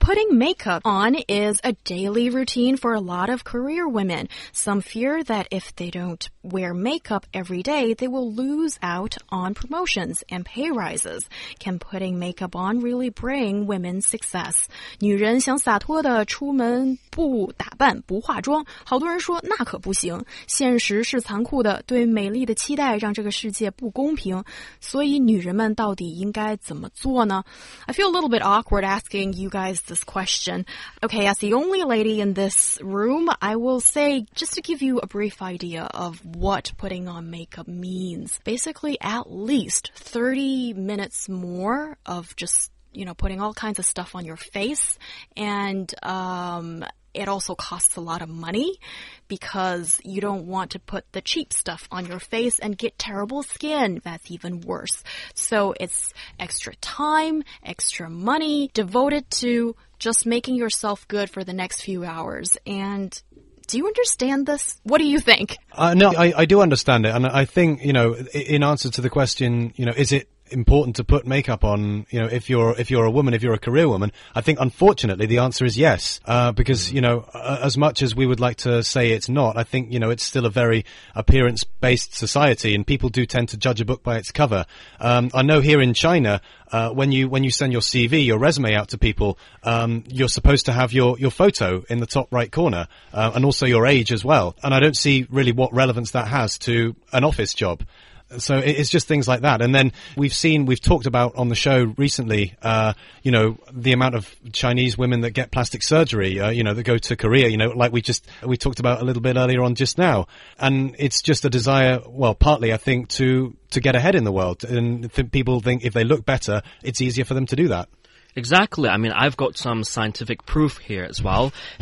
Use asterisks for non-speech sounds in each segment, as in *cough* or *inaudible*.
Putting makeup on is a daily routine for a lot of career women. Some fear that if they don't wear makeup every day, they will lose out on promotions and pay rises. Can putting makeup on really bring women success? 女人想洒脱的出门不打扮不化妆，好多人说那可不行。现实是残酷的，对美丽的期待让这个世界不公平。所以女人们到底应该怎么做呢？I feel a little bit awkward asking you guys this question. Okay, as the only lady in this room, I will say just to give you a brief idea of what putting on makeup means. Basically, at least 30 minutes more of just you know, putting all kinds of stuff on your face and, um, it also costs a lot of money because you don't want to put the cheap stuff on your face and get terrible skin. That's even worse. So it's extra time, extra money devoted to just making yourself good for the next few hours. And do you understand this? What do you think? Uh, no, I, I do understand it. And I think, you know, in answer to the question, you know, is it important to put makeup on, you know, if you're if you're a woman, if you're a career woman? I think unfortunately the answer is yes, uh, because you know, as much as we would like to say it's not, I think you know it's still a very appearance based society, and people do tend to judge a book by its cover. Um, I know here in China. Uh, when you when you send your CV, your resume out to people, um, you're supposed to have your, your photo in the top right corner, uh, and also your age as well. And I don't see really what relevance that has to an office job. So it's just things like that. And then we've seen, we've talked about on the show recently, uh, you know, the amount of Chinese women that get plastic surgery, uh, you know, that go to Korea, you know, like we just, we talked about a little bit earlier on just now. And it's just a desire, well, partly I think to, to get ahead in the world. And th- people think if they look better, it's easier for them to do that. Exactly. I mean, I've got some scientific proof here as well. *laughs*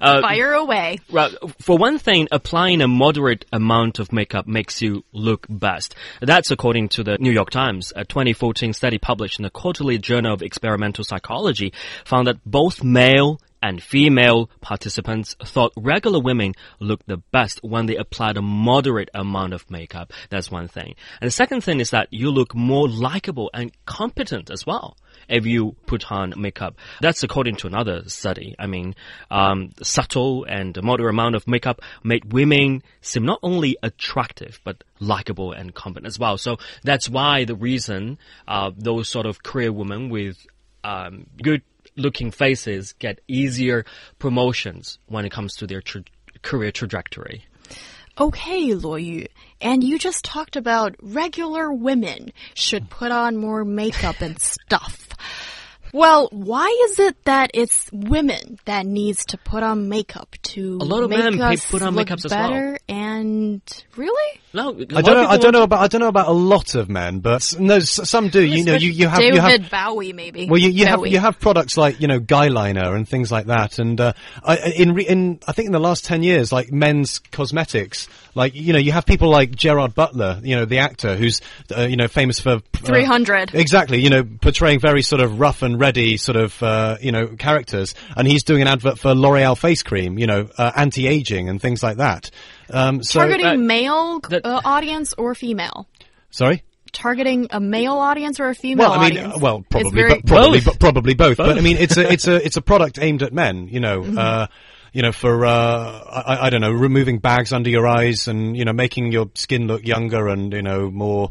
uh, Fire away. Right. For one thing, applying a moderate amount of makeup makes you look best. That's according to the New York Times. A 2014 study published in the Quarterly Journal of Experimental Psychology found that both male and female participants thought regular women looked the best when they applied a moderate amount of makeup. That's one thing. And the second thing is that you look more likable and competent as well if you put on makeup. That's according to another study. I mean, um, subtle and a moderate amount of makeup made women seem not only attractive, but likable and competent as well. So that's why the reason uh, those sort of career women with um, good looking faces get easier promotions when it comes to their tra career trajectory. Okay, Luo Yu. And you just talked about regular women should put on more makeup and stuff. Well, why is it that it's women that needs to put on makeup to a lot of make men us put on look makeups as better? And really, no, I don't know. I don't know about. I don't know about a lot of men, but no, some do. You know, you you have David you have Bowie maybe. Well, you, you have you have products like you know guy liner and things like that, and uh, I, in re- in I think in the last ten years, like men's cosmetics, like you know you have people like Gerard Butler, you know the actor who's uh, you know famous for uh, 300. exactly, you know portraying very sort of rough and ready sort of uh, you know characters, and he's doing an advert for L'Oreal face cream, you know uh, anti aging and things like that. Um, so Targeting uh, male that- uh, audience or female? sorry. Targeting a male audience or a female Well, I mean, audience? well, probably, very- but probably, Both. but probably both. But I mean, it's a, it's a, it's a product aimed at men. You know, Mm-hmm. uh, you know, for uh, I, I don't know, removing bags under your eyes and you know, making your skin look younger and you know more.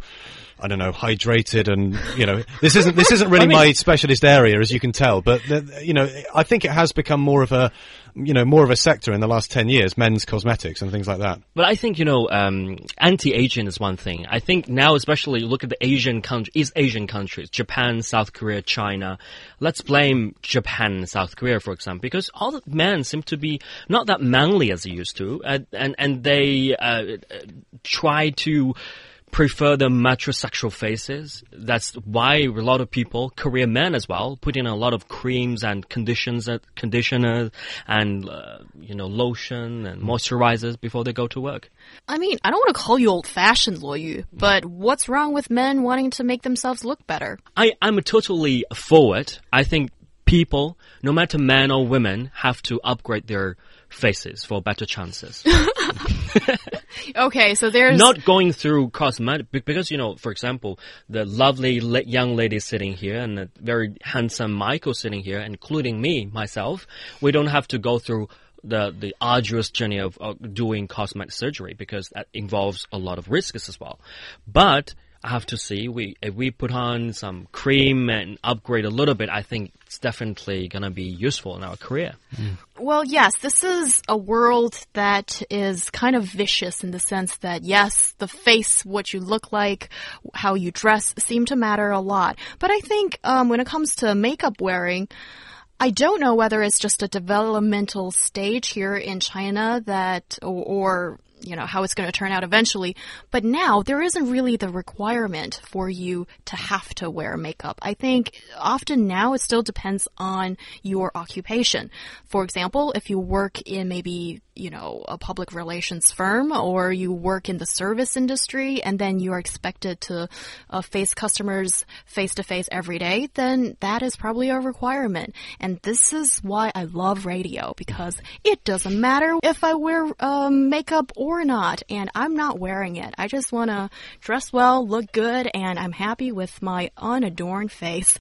I don't know, hydrated and, you know, this isn't, this isn't really *laughs* I mean- my specialist area, as you can tell, but, you know, I think it has become more of a, you know, more of a sector in the last 10 years, men's cosmetics and things like that. But I think, you know, um, anti-aging is one thing. I think now, especially look at the Asian countries, East Asian countries, Japan, South Korea, China. Let's blame Japan and South Korea, for example, because all the men seem to be not that manly as they used to, uh, and, and they, uh, uh, try to prefer the metrosexual faces. That's why a lot of people, Korean men as well, put in a lot of creams and conditions, uh, conditioners and uh, you know lotion and moisturizers before they go to work. I mean, I don't want to call you old fashioned, Luo Yu, but what's wrong with men wanting to make themselves look better? I I'm totally for it. I think people, no matter men or women, have to upgrade their faces for better chances. *laughs* Okay, so there's Not going through cosmetic because you know, for example, the lovely young lady sitting here and the very handsome Michael sitting here, including me myself, we don't have to go through the the arduous journey of, of doing cosmetic surgery because that involves a lot of risks as well. But I have to see we if we put on some cream and upgrade a little bit, I think it's definitely gonna be useful in our career. Well, yes, this is a world that is kind of vicious in the sense that, yes, the face, what you look like, how you dress seem to matter a lot. But I think um, when it comes to makeup wearing, I don't know whether it's just a developmental stage here in China that, or, or you know, how it's going to turn out eventually. But now there isn't really the requirement for you to have to wear makeup. I think often now it still depends on your occupation. For example, if you work in maybe, you know, a public relations firm or you work in the service industry and then you are expected to uh, face customers face to face every day, then that is probably a requirement. And this is why I love radio because it doesn't matter if I wear um, makeup or not, and I'm not wearing it. I just want to dress well, look good, and I'm happy with my unadorned face.